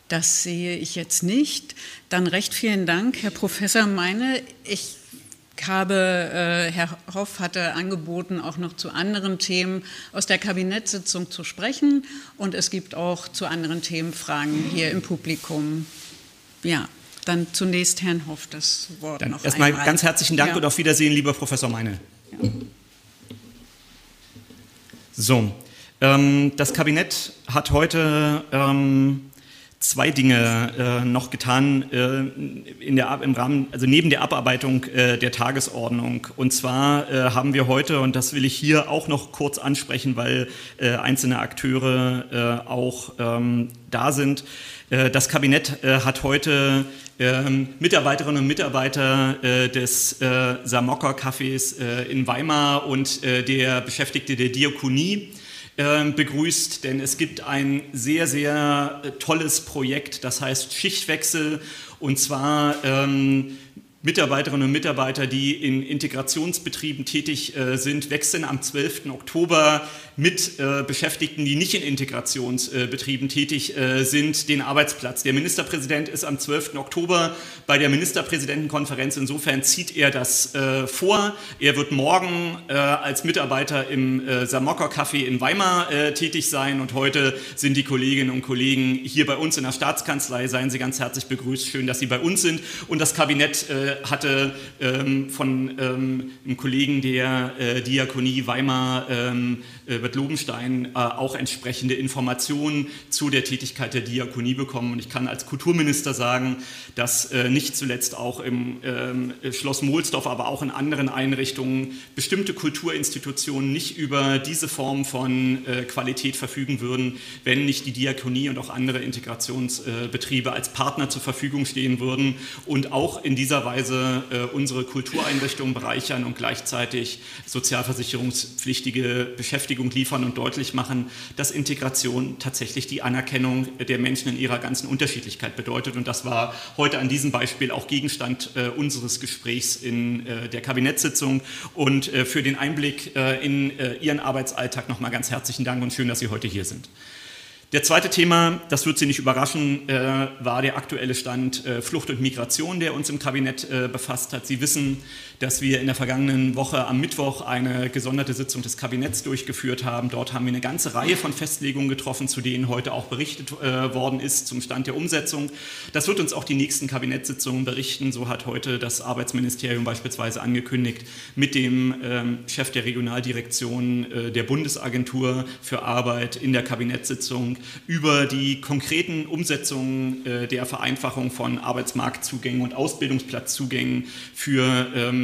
Das sehe ich jetzt nicht. Dann recht vielen Dank, Herr Professor Meine. Ich habe, äh, Herr Hoff hatte angeboten, auch noch zu anderen Themen aus der Kabinettssitzung zu sprechen. Und es gibt auch zu anderen Themen Fragen hier im Publikum. Ja, dann zunächst Herrn Hoff das Wort Dann noch Erstmal einmal. ganz herzlichen Dank ja. und auf Wiedersehen, lieber Professor Meine. Ja. So, ähm, das Kabinett hat heute ähm, zwei Dinge äh, noch getan äh, in der, im Rahmen, also neben der Abarbeitung äh, der Tagesordnung. Und zwar äh, haben wir heute, und das will ich hier auch noch kurz ansprechen, weil äh, einzelne Akteure äh, auch ähm, da sind. das Kabinett hat heute ähm, Mitarbeiterinnen und Mitarbeiter des Samokka Cafés in Weimar und der Beschäftigte der Diakonie begrüßt, denn es gibt ein sehr, sehr äh, tolles Projekt, das heißt Schichtwechsel und zwar ähm, Mitarbeiterinnen und Mitarbeiter, die in Integrationsbetrieben tätig äh, sind, wechseln am 12. Oktober mit äh, Beschäftigten, die nicht in Integrationsbetrieben tätig äh, sind, den Arbeitsplatz. Der Ministerpräsident ist am 12. Oktober bei der Ministerpräsidentenkonferenz. Insofern zieht er das äh, vor. Er wird morgen äh, als Mitarbeiter im äh, Samocker Café in Weimar tätig sein und heute sind die Kolleginnen und Kollegen hier bei uns in der Staatskanzlei. Seien Sie ganz herzlich begrüßt. Schön, dass Sie bei uns sind. Und das Kabinett hatte ähm, von ähm, einem Kollegen der äh, Diakonie Weimar, ähm, äh, Bert Lobenstein, äh, auch entsprechende Informationen zu der Tätigkeit der Diakonie bekommen. Und ich kann als Kulturminister sagen, dass äh, nicht zuletzt auch im ähm, Schloss Mohlsdorf, aber auch in anderen Einrichtungen bestimmte Kulturinstitutionen nicht über diese Form von äh, Qualität verfügen würden, wenn nicht die Diakonie und auch andere Integrationsbetriebe als Partner zur Verfügung stehen würden und auch in dieser Weise Weise äh, unsere Kultureinrichtungen bereichern und gleichzeitig sozialversicherungspflichtige Beschäftigung liefern und deutlich machen, dass Integration tatsächlich die Anerkennung der Menschen in ihrer ganzen Unterschiedlichkeit bedeutet. Und das war heute an diesem Beispiel auch Gegenstand äh, unseres Gesprächs in äh, der Kabinettssitzung. Und äh, für den Einblick äh, in äh, Ihren Arbeitsalltag nochmal ganz herzlichen Dank und schön, dass Sie heute hier sind. Der zweite Thema, das wird Sie nicht überraschen, äh, war der aktuelle Stand Flucht und Migration, der uns im Kabinett befasst hat. Sie wissen, dass wir in der vergangenen Woche am Mittwoch eine gesonderte Sitzung des Kabinetts durchgeführt haben. Dort haben wir eine ganze Reihe von Festlegungen getroffen, zu denen heute auch berichtet äh, worden ist zum Stand der Umsetzung. Das wird uns auch die nächsten Kabinettssitzungen berichten. So hat heute das Arbeitsministerium beispielsweise angekündigt, mit dem ähm, Chef der Regionaldirektion äh, der Bundesagentur für Arbeit in der Kabinettssitzung über die konkreten Umsetzungen äh, der Vereinfachung von Arbeitsmarktzugängen und Ausbildungsplatzzugängen für ähm,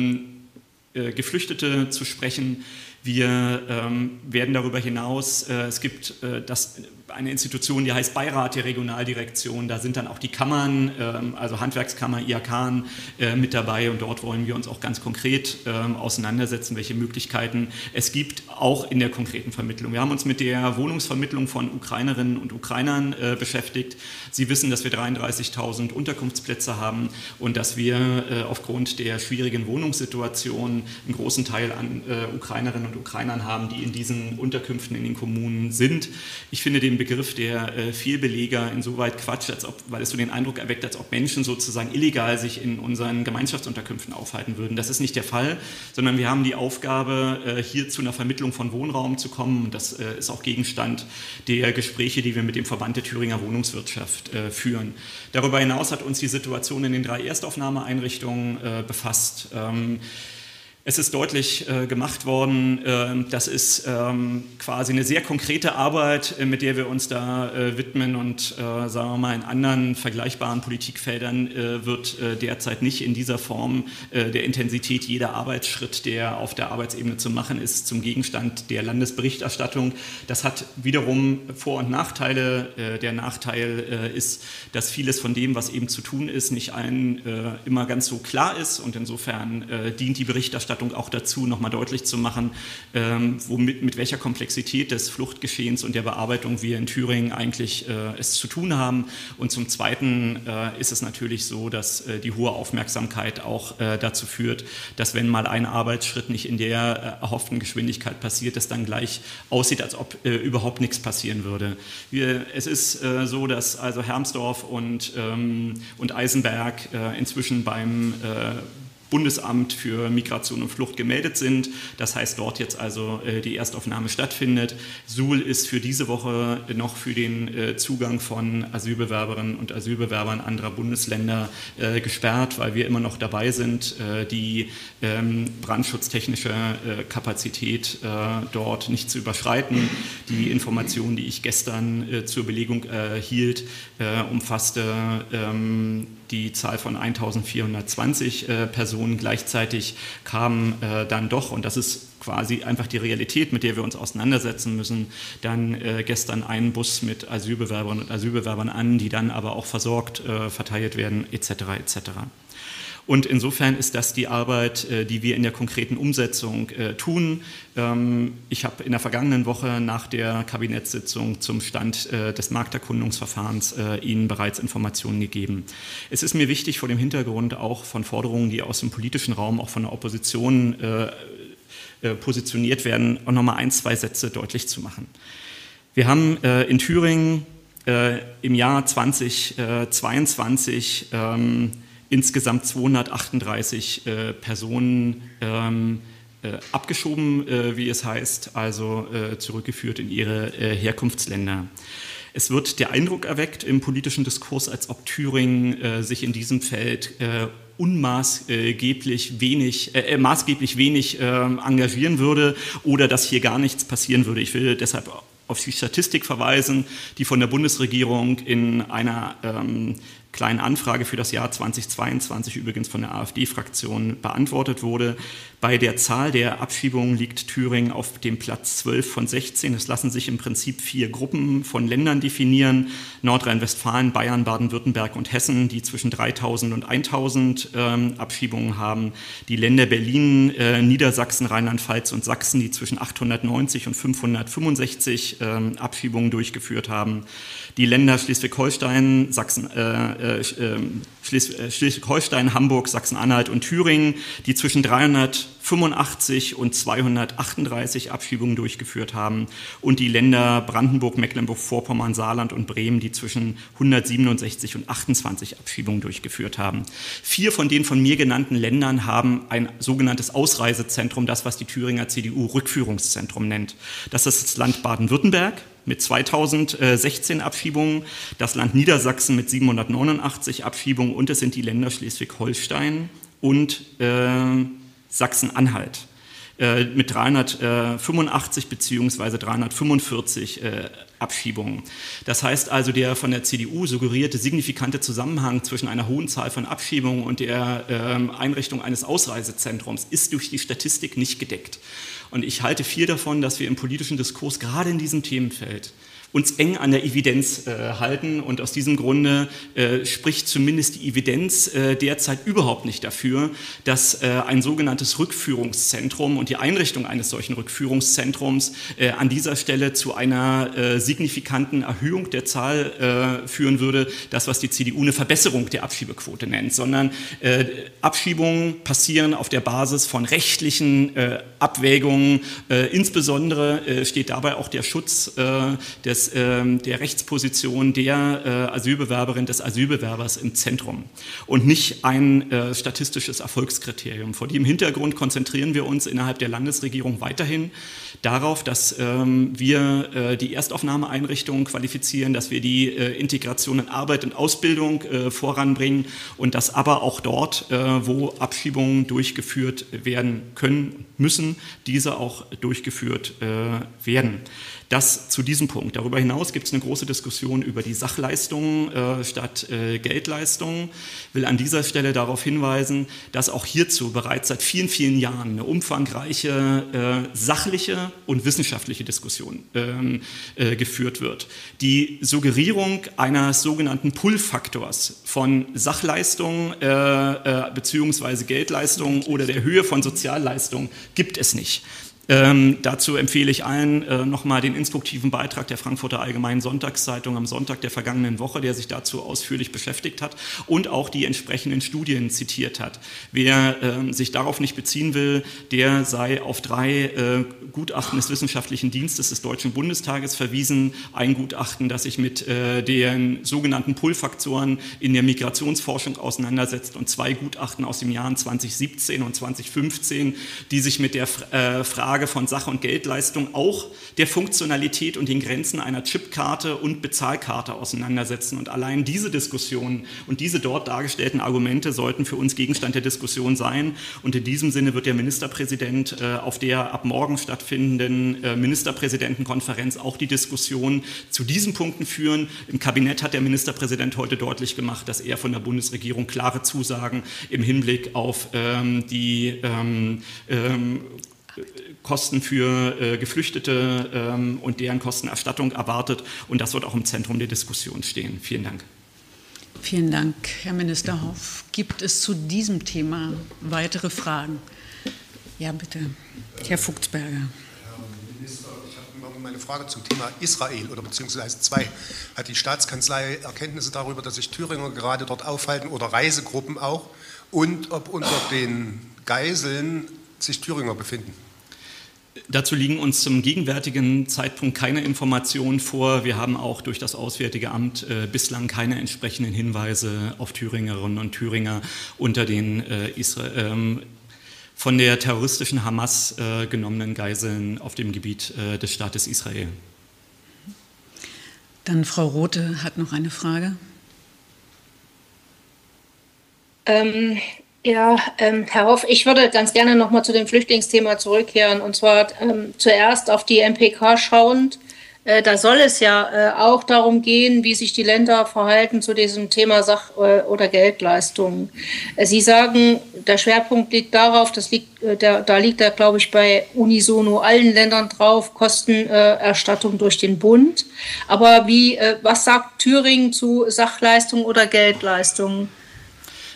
äh, Geflüchtete zu sprechen. Wir ähm, werden darüber hinaus, äh, es gibt äh, das eine Institution, die heißt Beirat der Regionaldirektion. Da sind dann auch die Kammern, ähm, also Handwerkskammer, IAK äh, mit dabei und dort wollen wir uns auch ganz konkret ähm, auseinandersetzen, welche Möglichkeiten es gibt, auch in der konkreten Vermittlung. Wir haben uns mit der Wohnungsvermittlung von Ukrainerinnen und Ukrainern äh, beschäftigt. Sie wissen, dass wir 33.000 Unterkunftsplätze haben und dass wir äh, aufgrund der schwierigen Wohnungssituation einen großen Teil an Ukrainerinnen und Ukrainern haben, die in diesen Unterkünften in den Kommunen sind. Ich finde den Begriff der äh, Vielbeleger insoweit Quatsch, als ob, weil es so den Eindruck erweckt, als ob Menschen sozusagen illegal sich in unseren Gemeinschaftsunterkünften aufhalten würden. Das ist nicht der Fall, sondern wir haben die Aufgabe, äh, hier zu einer Vermittlung von Wohnraum zu kommen. Das äh, ist auch Gegenstand der Gespräche, die wir mit dem Verband der Thüringer Wohnungswirtschaft äh, führen. Darüber hinaus hat uns die Situation in den drei Erstaufnahmeeinrichtungen äh, befasst. Ähm, es ist deutlich äh, gemacht worden, äh, das ist ähm, quasi eine sehr konkrete Arbeit, äh, mit der wir uns da äh, widmen und sagen wir mal in anderen vergleichbaren Politikfeldern wird derzeit nicht in dieser Form der Intensität jeder Arbeitsschritt, der auf der Arbeitsebene zu machen ist, zum Gegenstand der Landesberichterstattung. Das hat wiederum Vor- und Nachteile. der Nachteil ist, dass vieles von dem, was eben zu tun ist, nicht allen immer ganz so klar ist und insofern dient die Berichterstattung Berichterstattung auch dazu, nochmal deutlich zu machen, ähm, womit, mit welcher Komplexität des Fluchtgeschehens und der Bearbeitung wir in Thüringen eigentlich äh, es zu tun haben. Und zum Zweiten äh, ist es natürlich so, dass äh, die hohe Aufmerksamkeit auch äh, dazu führt, dass wenn mal ein Arbeitsschritt nicht in der äh, erhofften Geschwindigkeit passiert, es dann gleich aussieht, als ob äh, überhaupt nichts passieren würde. Wir, es ist so, dass also Hermsdorf und, ähm, und Eisenberg inzwischen beim Bundesamt für Migration und Flucht gemeldet sind. Das heißt, dort jetzt also äh, die Erstaufnahme stattfindet. Suhl ist für diese Woche noch für den äh, Zugang von Asylbewerberinnen und Asylbewerbern anderer Bundesländer äh, gesperrt, weil wir immer noch dabei sind, die ähm, brandschutztechnische Kapazität dort nicht zu überschreiten. Die Information, die ich gestern zur Belegung erhielt, umfasste ähm, die Zahl von 1420 äh, Personen. Gleichzeitig kamen äh, dann doch, und das ist quasi einfach die Realität, mit der wir uns auseinandersetzen müssen, dann äh, gestern ein Bus mit Asylbewerbern und Asylbewerbern an, die dann aber auch versorgt, äh, verteilt werden, etc. etc. Und insofern ist das die Arbeit, äh, die wir in der konkreten Umsetzung äh, tun. Ähm, ich habe in der vergangenen Woche nach der Kabinettssitzung zum Stand äh, des Markterkundungsverfahrens Ihnen bereits Informationen gegeben. Es ist mir wichtig vor dem Hintergrund auch von Forderungen, die aus dem politischen Raum, auch von der Opposition positioniert werden, auch nochmal ein, zwei Sätze deutlich zu machen. Wir haben in Thüringen im Jahr 2022 insgesamt 238 äh, Personen ähm, äh, abgeschoben, äh, wie es heißt, also äh, zurückgeführt in ihre äh, Herkunftsländer. Es wird der Eindruck erweckt im politischen Diskurs, als ob Thüringen äh, sich in diesem Feld unmaßgeblich wenig, äh, maßgeblich wenig äh, engagieren würde oder dass hier gar nichts passieren würde. Ich will deshalb auf die Statistik verweisen, die von der Bundesregierung in einer ähm, kleinen Anfrage für das Jahr 2022 übrigens von der AfD-Fraktion beantwortet wurde. Bei der Zahl der Abschiebungen liegt Thüringen auf dem Platz 12 von 16. Es lassen sich im Prinzip vier Gruppen von Ländern definieren. Nordrhein-Westfalen, Bayern, Baden-Württemberg und Hessen, die zwischen 3000 und 1000 ähm, Abschiebungen haben. Die Länder Berlin, äh, Niedersachsen, Rheinland-Pfalz und Sachsen, die zwischen 890 und 565 ähm, Abschiebungen durchgeführt haben. Die Länder Schleswig-Holstein, Sachsen, äh, äh, ähm, äh, Schleswig-Holstein, Hamburg, Sachsen-Anhalt und Thüringen, die zwischen 385 und 238 Abschiebungen durchgeführt haben und die Länder Brandenburg, Mecklenburg-Vorpommern, Saarland und Bremen, die zwischen 167 und 28 Abschiebungen durchgeführt haben. Vier von den von mir genannten Ländern haben ein sogenanntes Ausreisezentrum, das was die Thüringer CDU Rückführungszentrum nennt. Das ist das Land Baden-Württemberg, mit 2016 Abschiebungen, das Land Niedersachsen mit 789 Abschiebungen und es sind die Länder Schleswig-Holstein und äh, Sachsen-Anhalt äh, mit 385 bzw. 345 äh, Abschiebungen. Das heißt also, der von der CDU suggerierte signifikante Zusammenhang zwischen einer hohen Zahl von Abschiebungen und der äh, Einrichtung eines Ausreisezentrums ist durch die Statistik nicht gedeckt. Und ich halte viel davon, dass wir im politischen Diskurs gerade in diesem Themenfeld uns eng an der Evidenz äh, halten. Und aus diesem Grunde äh, spricht zumindest die Evidenz äh, derzeit überhaupt nicht dafür, dass äh, ein sogenanntes Rückführungszentrum und die Einrichtung eines solchen Rückführungszentrums äh, an dieser Stelle zu einer äh, signifikanten Erhöhung der Zahl führen würde, das, was die CDU eine Verbesserung der Abschiebequote nennt, sondern Abschiebungen passieren auf der Basis von rechtlichen Abwägungen. insbesondere steht dabei auch der Schutz des des, äh, der Rechtsposition der äh, Asylbewerberin, des Asylbewerbers im Zentrum und nicht ein äh, statistisches Erfolgskriterium. Vor dem Hintergrund konzentrieren wir uns innerhalb der Landesregierung weiterhin darauf, dass ähm, wir äh, die Erstaufnahmeeinrichtungen qualifizieren, dass wir die Integration in Arbeit und Ausbildung voranbringen und dass aber auch dort, wo Abschiebungen durchgeführt werden können, müssen, diese auch durchgeführt werden. Das zu diesem Punkt. Darüber hinaus gibt es eine große Diskussion über die Sachleistungen äh, statt äh, Geldleistungen. Will an dieser Stelle darauf hinweisen, dass auch hierzu bereits seit vielen, vielen Jahren eine umfangreiche äh, sachliche und wissenschaftliche Diskussion ähm, äh, geführt wird. Die Suggerierung eines sogenannten Pull-Faktors von Sachleistungen äh, äh, bzw. Geldleistungen oder der Höhe von Sozialleistungen gibt es nicht. Ähm, dazu empfehle ich allen äh, nochmal den instruktiven Beitrag der Frankfurter Allgemeinen Sonntagszeitung am Sonntag der vergangenen Woche, der sich dazu ausführlich beschäftigt hat und auch die entsprechenden Studien zitiert hat. Wer äh, sich darauf nicht beziehen will, der sei auf drei äh, Gutachten des Wissenschaftlichen Dienstes des Deutschen Bundestages verwiesen. Ein Gutachten, das sich mit äh, den sogenannten Pull-Faktoren in der Migrationsforschung auseinandersetzt und zwei Gutachten aus dem Jahren 2017 und 2015, die sich mit der äh, Frage Frage von Sache- und Geldleistung auch der Funktionalität und den Grenzen einer Chipkarte und Bezahlkarte auseinandersetzen. Und allein diese Diskussion und diese dort dargestellten Argumente sollten für uns Gegenstand der Diskussion sein. Und in diesem Sinne wird der Ministerpräsident äh, auf der ab morgen stattfindenden äh, Ministerpräsidentenkonferenz auch die Diskussion zu diesen Punkten führen. Im Kabinett hat der Ministerpräsident heute deutlich gemacht, dass er von der Bundesregierung klare Zusagen im Hinblick auf ähm, die ähm, ähm, Kosten für äh, Geflüchtete ähm, und deren Kostenerstattung erwartet. Und das wird auch im Zentrum der Diskussion stehen. Vielen Dank. Vielen Dank, Herr Minister Hoff. Gibt es zu diesem Thema weitere Fragen? Ja, bitte. Herr Fuchsberger. Herr Minister, ich habe meine Frage zum Thema Israel oder beziehungsweise zwei. Hat die Staatskanzlei Erkenntnisse darüber, dass sich Thüringer gerade dort aufhalten oder Reisegruppen auch? Und ob unter den Geiseln sich Thüringer befinden? Dazu liegen uns zum gegenwärtigen Zeitpunkt keine Informationen vor. Wir haben auch durch das Auswärtige Amt äh, bislang keine entsprechenden Hinweise auf Thüringerinnen und Thüringer unter den äh, ähm, von der terroristischen Hamas äh, genommenen Geiseln auf dem Gebiet äh, des Staates Israel. Dann Frau Rothe hat noch eine Frage. Ähm, ja, ähm, Herr Hoff, ich würde ganz gerne noch mal zu dem Flüchtlingsthema zurückkehren und zwar ähm, zuerst auf die MPK schauend. Äh, da soll es ja äh, auch darum gehen, wie sich die Länder verhalten zu diesem Thema Sach- äh, oder Geldleistungen. Sie sagen, der Schwerpunkt liegt darauf, das liegt, da liegt er, glaube ich, bei unisono allen Ländern drauf, Kostenerstattung durch den Bund. Aber wie, was sagt Thüringen zu Sachleistungen oder Geldleistungen?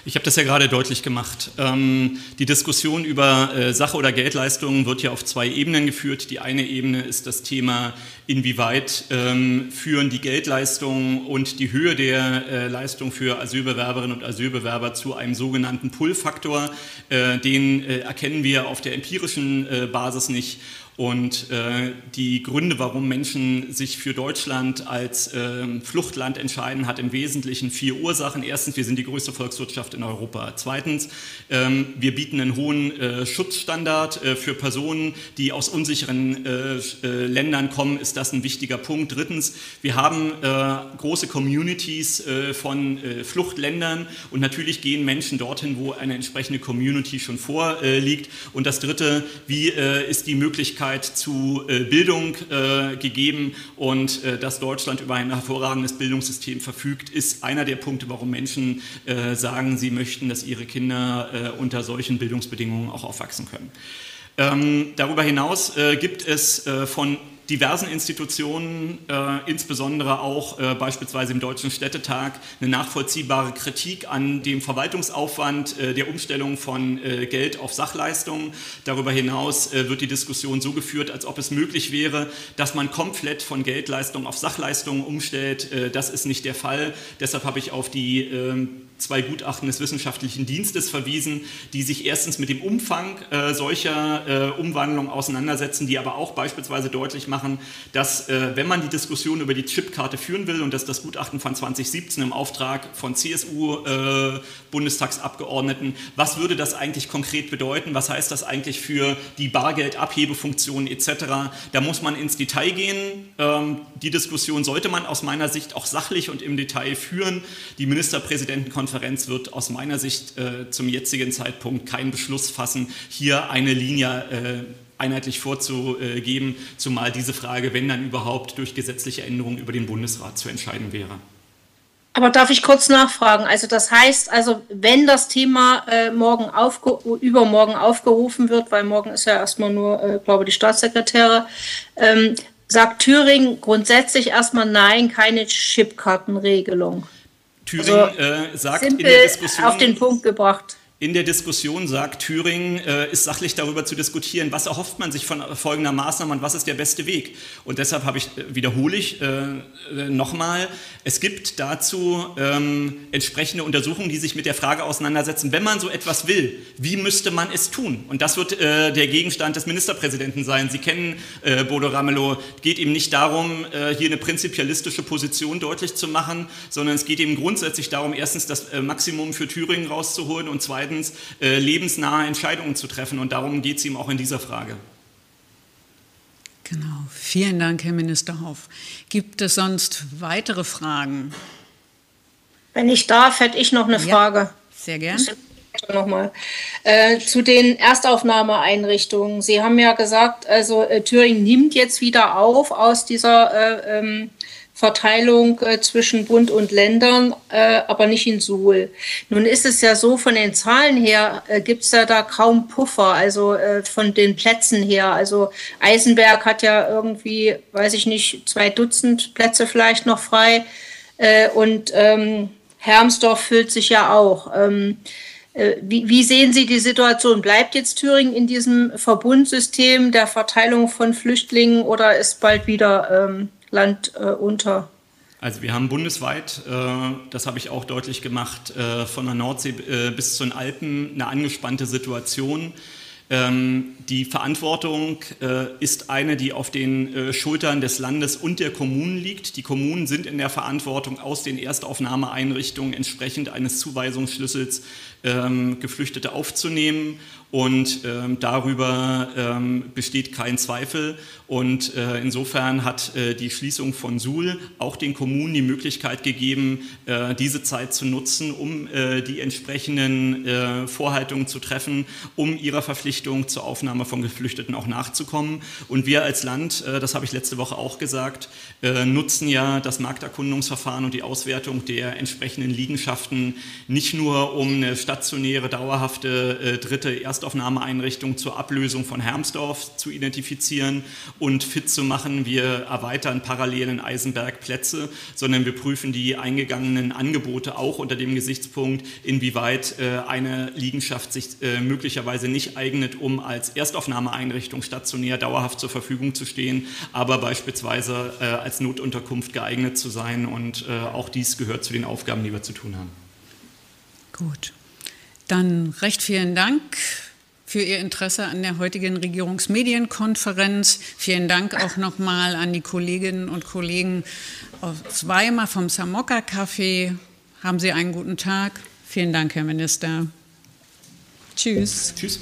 Ich habe das ja gerade deutlich gemacht. Ähm, die Diskussion über äh, Sache oder Geldleistungen wird ja auf zwei Ebenen geführt. Die eine Ebene ist das Thema, inwieweit ähm, führen die Geldleistungen und die Höhe der äh, Leistung für Asylbewerberinnen und Asylbewerber zu einem sogenannten Pull-Faktor. Äh, den äh, erkennen wir auf der empirischen äh, Basis nicht. Und äh, die Gründe, warum Menschen sich für Deutschland als äh, Fluchtland entscheiden, hat im Wesentlichen vier Ursachen. Erstens, wir sind die größte Volkswirtschaft in Europa. Zweitens, ähm, wir bieten einen hohen äh, Schutzstandard äh, für Personen, die aus unsicheren äh, äh, Ländern kommen, ist das ein wichtiger Punkt. Drittens, wir haben große Communities von Fluchtländern und natürlich gehen Menschen dorthin, wo eine entsprechende Community schon vorliegt. Und das Dritte, wie ist die Möglichkeit, Möglichkeit zu äh, Bildung äh, gegeben und äh, dass Deutschland über ein hervorragendes Bildungssystem verfügt, ist einer der Punkte, warum Menschen sagen, sie möchten, dass ihre Kinder unter solchen Bildungsbedingungen auch aufwachsen können. Ähm, darüber hinaus äh, gibt es äh, von diversen Institutionen, äh, insbesondere auch äh, beispielsweise im Deutschen Städtetag, eine nachvollziehbare Kritik an dem Verwaltungsaufwand äh, der Umstellung von äh, Geld auf Sachleistungen. Darüber hinaus äh, wird die Diskussion so geführt, als ob es möglich wäre, dass man komplett von Geldleistungen auf Sachleistungen umstellt. Äh, das ist nicht der Fall. Deshalb habe ich auf die ähm, zwei Gutachten des Wissenschaftlichen Dienstes verwiesen, die sich erstens mit dem Umfang äh, solcher äh, Umwandlungen auseinandersetzen, die aber auch beispielsweise deutlich machen, dass äh, wenn man die Diskussion über die Chipkarte führen will, und das ist das Gutachten von 2017 im Auftrag von CSU-Bundestagsabgeordneten, äh, was würde das eigentlich konkret bedeuten? Was heißt das eigentlich für die Bargeldabhebefunktion etc.? Da muss man ins Detail gehen. Ähm, die Diskussion sollte man aus meiner Sicht auch sachlich und im Detail führen. Die Ministerpräsidentenkonferenz Konferenz wird aus meiner Sicht äh, zum jetzigen Zeitpunkt keinen Beschluss fassen, hier eine Linie äh, einheitlich vorzugeben, zumal diese Frage, wenn dann überhaupt, durch gesetzliche Änderungen über den Bundesrat zu entscheiden wäre. Aber darf ich kurz nachfragen? Also das heißt, also wenn das Thema äh, morgen aufge übermorgen aufgerufen wird, weil morgen ist ja erstmal nur, äh, glaube die Staatssekretäre, ähm, sagt Thüringen grundsätzlich erstmal nein, keine Chipkartenregelung. Thüringen also, äh, sagt in der Diskussion. Auf den Punkt gebracht. In der Diskussion sagt, Thüringen äh, ist sachlich darüber zu diskutieren, was erhofft man sich von folgender Maßnahme und was ist der beste Weg. Und deshalb habe ich, äh, wiederhole ich äh, äh, nochmal, es gibt dazu ähm, entsprechende Untersuchungen, die sich mit der Frage auseinandersetzen, wenn man so etwas will, wie müsste man es tun? Und das wird äh, der Gegenstand des Ministerpräsidenten sein. Sie kennen äh, Bodo Ramelow, geht ihm nicht darum, hier eine prinzipialistische Position deutlich zu machen, sondern es geht ihm grundsätzlich darum, erstens das Maximum für Thüringen rauszuholen und zweitens zweitens äh, lebensnahe Entscheidungen zu treffen. Und darum geht es ihm auch in dieser Frage. Genau. Vielen Dank, Herr Minister Hoff. Gibt es sonst weitere Fragen? Wenn ich darf, hätte ich noch eine ja, Frage. Sehr gerne. Nochmal. Äh, zu den Erstaufnahmeeinrichtungen. Sie haben ja gesagt, also äh, Thüringen nimmt jetzt wieder auf aus dieser äh, ähm, Verteilung äh, zwischen Bund und Ländern, äh, aber nicht in Suhl. Nun ist es ja so, von den Zahlen her äh, gibt es ja da kaum Puffer, also äh, von den Plätzen her. Also Eisenberg hat ja irgendwie, weiß ich nicht, zwei Dutzend Plätze vielleicht noch frei äh, und ähm, Hermsdorf füllt sich ja auch. Ähm, äh, wie, wie, sehen Sie die Situation? Bleibt jetzt Thüringen in diesem Verbundsystem der Verteilung von Flüchtlingen oder ist bald wieder ähm, Land äh, unter? Also wir haben bundesweit, äh, das habe ich auch deutlich gemacht, äh, von der Nordsee äh, bis zu den Alpen eine angespannte Situation. Die Verantwortung äh, ist eine, die auf den äh, Schultern des Landes und der Kommunen liegt. Die Kommunen sind in der Verantwortung, aus den Erstaufnahmeeinrichtungen entsprechend eines Zuweisungsschlüssels ähm, Geflüchtete aufzunehmen und ähm, darüber ähm, besteht kein Zweifel. Und äh, insofern hat äh, die Schließung von Suhl auch den Kommunen die Möglichkeit gegeben, äh, diese Zeit zu nutzen, um äh, die entsprechenden äh, Vorhaltungen zu treffen, um ihrer Verpflichtung zur Aufnahme von Geflüchteten auch nachzukommen. Und wir als Land, äh, das habe ich letzte Woche auch gesagt, nutzen ja das Markterkundungsverfahren und die Auswertung der entsprechenden Liegenschaften nicht nur um eine stationäre, dauerhafte dritte Erst Erstaufnahmeeinrichtung zur Ablösung von Hermsdorf zu identifizieren und fit zu machen. Wir erweitern parallel in Eisenberg Plätze, sondern wir prüfen die eingegangenen Angebote auch unter dem Gesichtspunkt, inwieweit äh, eine Liegenschaft sich äh, möglicherweise nicht eignet, um als Erstaufnahmeeinrichtung stationär dauerhaft zur Verfügung zu stehen, aber beispielsweise äh, als Notunterkunft geeignet zu sein. Und auch dies gehört zu den Aufgaben, die wir zu tun haben. Gut. Dann recht vielen Dank für Ihr Interesse an der heutigen Regierungsmedienkonferenz. Vielen Dank auch nochmal an die Kolleginnen und Kollegen aus Weimar vom Samoka Café. Haben Sie einen guten Tag. Vielen Dank, Herr Minister. Tschüss. Tschüss.